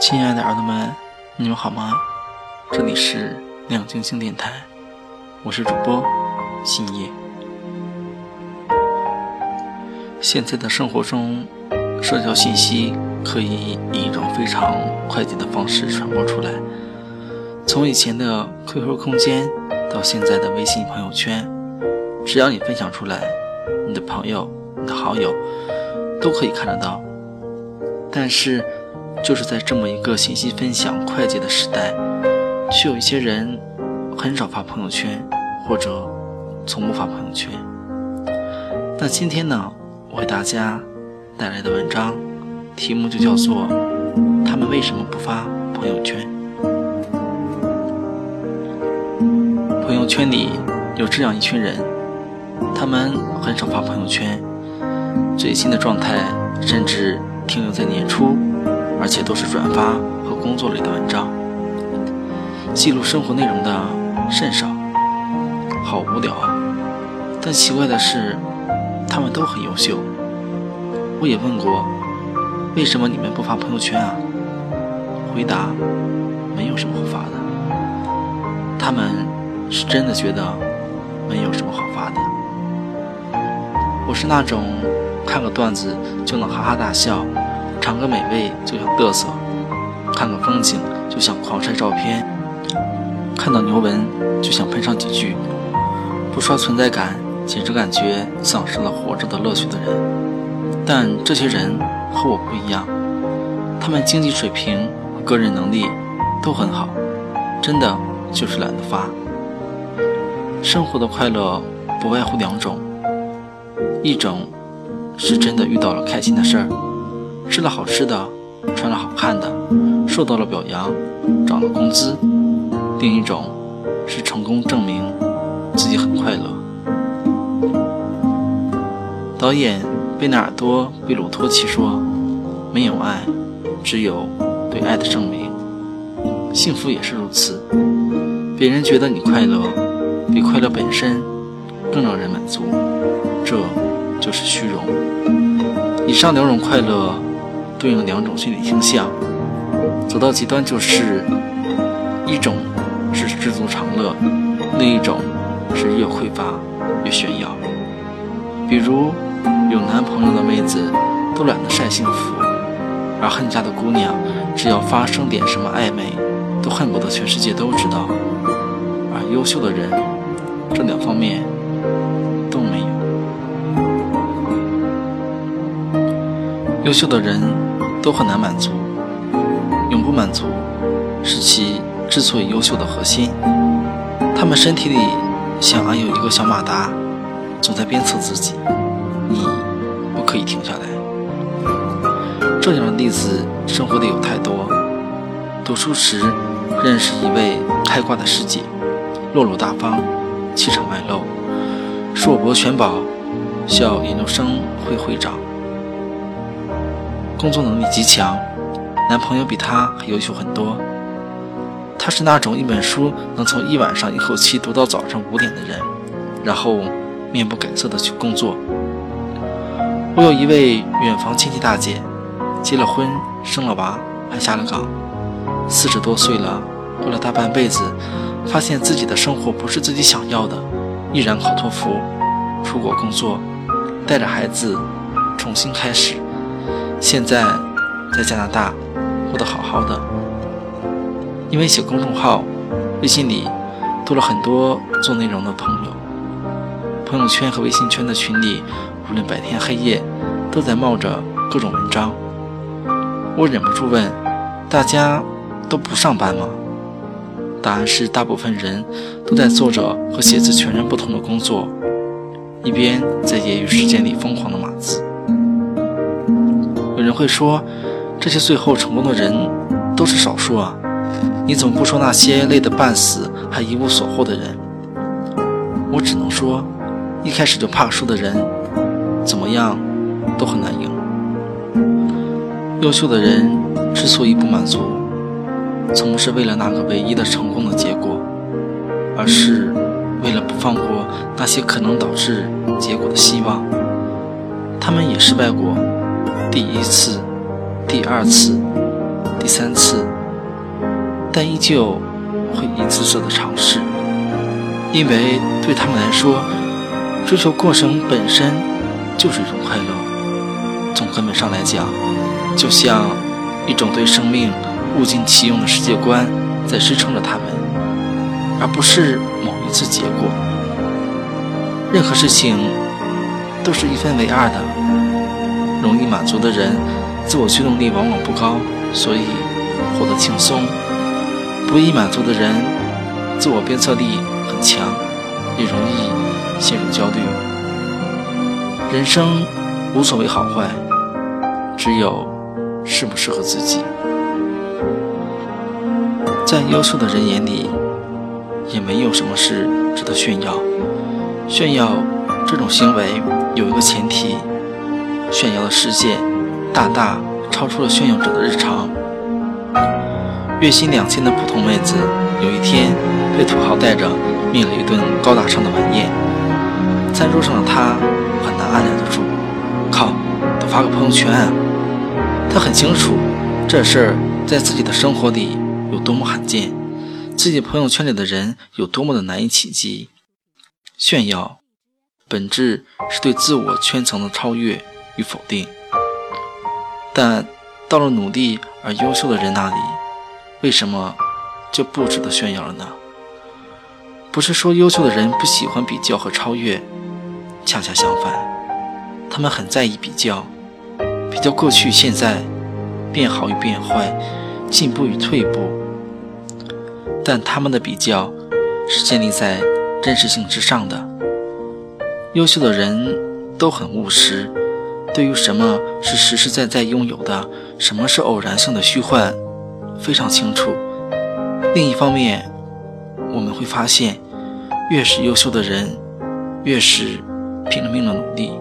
亲爱的耳朵们，你们好吗？这里是亮晶星电台，我是主播新叶。现在的生活中，社交信息可以以一种非常快捷的方式传播出来。从以前的 QQ 空间到现在的微信朋友圈，只要你分享出来，你的朋友、你的好友都可以看得到。但是，就是在这么一个信息分享快捷的时代，却有一些人很少发朋友圈，或者从不发朋友圈。那今天呢，我为大家带来的文章题目就叫做《他们为什么不发朋友圈》。朋友圈里有这样一群人，他们很少发朋友圈，最新的状态甚至停留在年初。而且都是转发和工作类的文章，记录生活内容的甚少，好无聊啊！但奇怪的是，他们都很优秀。我也问过，为什么你们不发朋友圈啊？回答：没有什么好发的。他们是真的觉得没有什么好发的。我是那种看个段子就能哈哈大笑。尝个美味就想嘚瑟，看个风景就想狂晒照片，看到牛文就想喷上几句，不刷存在感简直感觉丧失了活着的乐趣的人。但这些人和我不一样，他们经济水平和个人能力都很好，真的就是懒得发。生活的快乐不外乎两种，一种是真的遇到了开心的事儿。吃了好吃的，穿了好看的，受到了表扬，涨了工资；另一种是成功证明自己很快乐。导演贝纳尔多·贝鲁托奇说：“没有爱，只有对爱的证明。幸福也是如此。别人觉得你快乐，比快乐本身更让人满足，这就是虚荣。以上两种快乐。”对应两种心理倾向，走到极端就是，一种是知足常乐，另一种是越匮乏越炫耀。比如，有男朋友的妹子都懒得晒幸福，而恨嫁的姑娘只要发生点什么暧昧，都恨不得全世界都知道。而优秀的人，这两方面优秀的人。都很难满足，永不满足是其之所以优秀的核心。他们身体里像安有一个小马达，总在鞭策自己：你不可以停下来。这样的例子生活里有太多。读书时认识一位开挂的师姐，落落大方，气场外露，硕博全保，校研究生会会长。工作能力极强，男朋友比她还优秀很多。她是那种一本书能从一晚上一口气读到早上五点的人，然后面不改色的去工作。我有一位远房亲戚大姐，结了婚，生了娃，还下了岗，四十多岁了，过了大半辈子，发现自己的生活不是自己想要的，毅然考托福，出国工作，带着孩子重新开始。现在在加拿大过得好好的，因为写公众号，微信里多了很多做内容的朋友。朋友圈和微信圈的群里，无论白天黑夜，都在冒着各种文章。我忍不住问：大家都不上班吗？答案是，大部分人都在做着和写字全然不同的工作，一边在业余时间里疯狂的码字。有人会说，这些最后成功的人都是少数啊！你怎么不说那些累得半死还一无所获的人？我只能说，一开始就怕输的人，怎么样都很难赢。优秀的人之所以不满足，从不是为了那个唯一的成功的结果，而是为了不放过那些可能导致结果的希望，他们也失败过，第一次、第二次、第三次，但依旧会一次次的尝试，因为对他们来说，追求过程本身就是一种快乐。从根本上来讲，就像一种对生命物尽其用的世界观在支撑着他们，而不是某一次结果。任何事情都是一分为二的。容易满足的人，自我驱动力往往不高，所以活得轻松；不易满足的人，自我鞭策力很强，也容易陷入焦虑。人生无所谓好坏，只有适不适合自己。在优秀的人眼里，也没有什么事值得炫耀。炫耀这种行为有一个前提：炫耀的世界大大超出了炫耀者的日常。月薪两千的普通妹子，有一天被土豪带着灭了一顿高大上的晚宴。餐桌上的她很难按捺得住，靠，得发个朋友圈啊！她很清楚这事儿在自己的生活里有多么罕见，自己朋友圈里的人有多么的难以企及。炫耀，本质是对自我圈层的超越与否定。但到了努力而优秀的人那里，为什么就不值得炫耀了呢？不是说优秀的人不喜欢比较和超越，恰恰相反，他们很在意比较，比较过去、现在，变好与变坏，进步与退步。但他们的比较是建立在。真实性之上的优秀的人都很务实，对于什么是实实在在拥有的，什么是偶然性的虚幻，非常清楚。另一方面，我们会发现，越是优秀的人，越是拼了命的努力，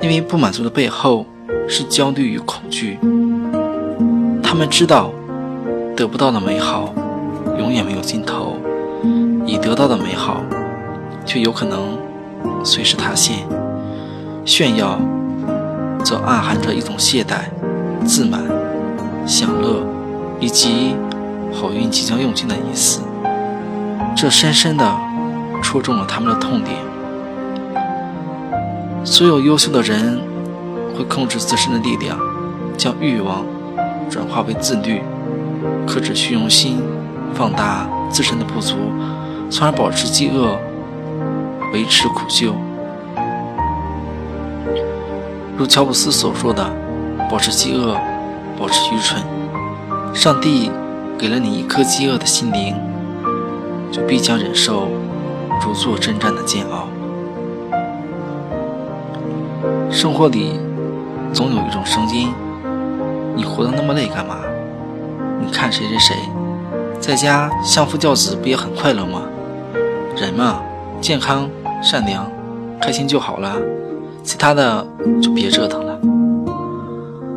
因为不满足的背后是焦虑与恐惧。他们知道，得不到的美好，永远没有尽头。已得到的美好，却有可能随时塌陷；炫耀，则暗含着一种懈怠、自满、享乐，以及好运即将用尽的意思。这深深地戳中了他们的痛点。所有优秀的人会控制自身的力量，将欲望转化为自律，克制虚荣心，放大自身的不足。从而保持饥饿，维持苦修。如乔布斯所说的：“保持饥饿，保持愚蠢。”上帝给了你一颗饥饿的心灵，就必将忍受如坐针毡的煎熬。生活里总有一种声音：“你活得那么累干嘛？你看谁谁谁，在家相夫教子，不也很快乐吗？”人嘛，健康、善良、开心就好了，其他的就别折腾了。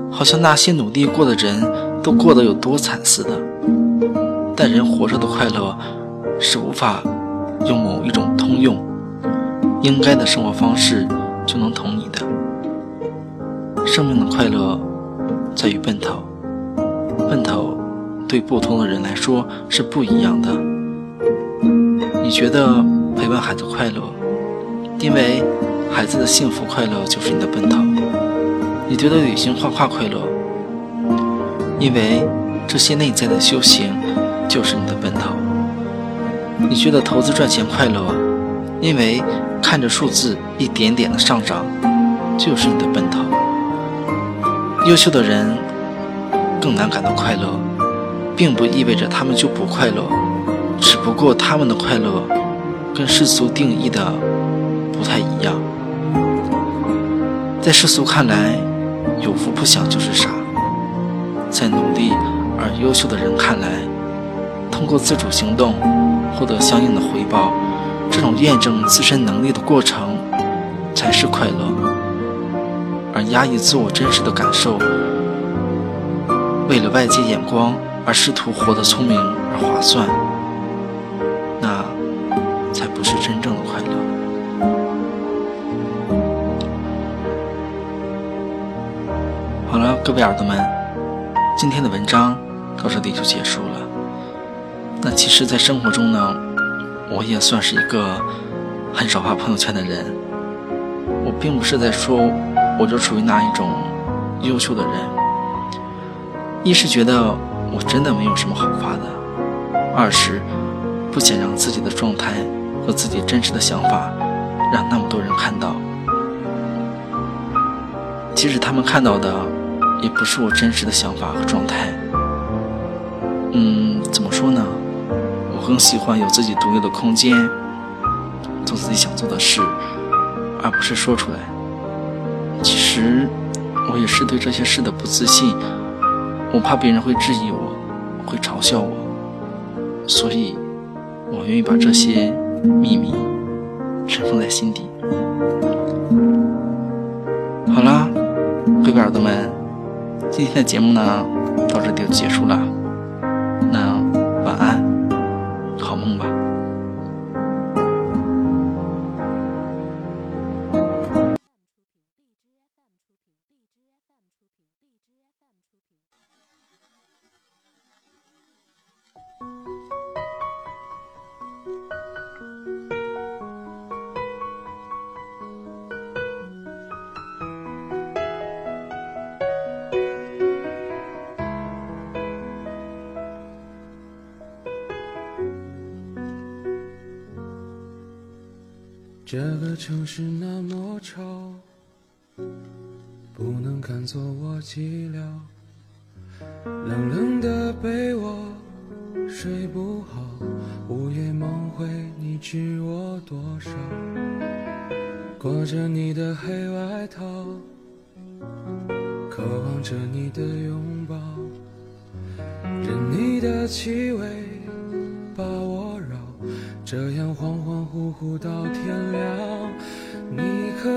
好像那些努力过的人都过得有多惨似的。但人活着的快乐是无法用某一种通用、应该的生活方式就能同你的。生命的快乐在于奔头，奔头对不同的人来说是不一样的。你觉得陪伴孩子快乐，因为孩子的幸福快乐就是你的奔头。你觉得旅行画画快乐，因为这些内在的修行就是你的奔头。你觉得投资赚钱快乐，因为看着数字一点点的上涨，就是你的奔头。优秀的人更难感到快乐，并不意味着他们就不快乐。只不过他们的快乐跟世俗定义的不太一样，在世俗看来，有福不享就是傻；在努力而优秀的人看来，通过自主行动获得相应的回报，这种验证自身能力的过程才是快乐。而压抑自我真实的感受，为了外界眼光而试图活得聪明而划算。那才不是真正的快乐。各位耳朵们，今天的文章到这里就结束了。那其实，在生活中呢，我也算是一个很少发朋友圈的人。我并不是在说我就处于那一种优秀的人，一是觉得我真的没有什么好发的，二是不想让自己的状态和自己真实的想法让那么多人看到。即使他们看到的也不是我真实的想法和状态。嗯，怎么说呢？我更喜欢有自己独有的空间，做自己想做的事。而不是说出来。其实，我也是对这些事的不自信，我怕别人会质疑我，会嘲笑我，所以，我愿意把这些秘密尘封在心底。好啦，各位耳朵们，今天的节目呢，到这就结束了。那这个城市那么吵，不能看作我寂寥。冷冷的被窝，睡不好，午夜梦回，你知我多少？裹着你的黑外套，渴望着你的拥抱，任你的气味把我绕。这样恍恍惚惚到天，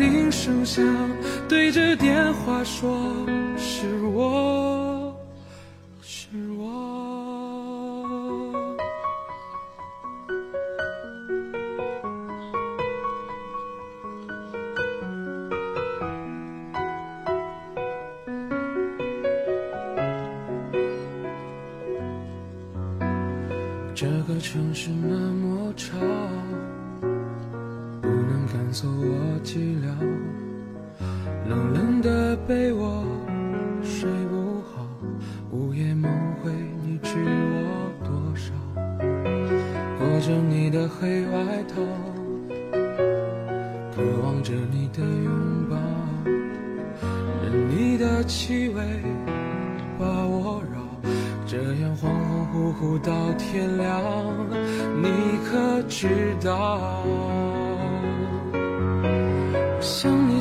铃声响，对着电话说是我，是我。这个城市那么吵，能赶走我寂寥。冷冷的被窝，睡不好，午夜梦回，你知我多少？裹着你的黑外套，渴望着你的拥抱，任你的气味把我绕。这样恍恍惚惚到天亮，你可知道？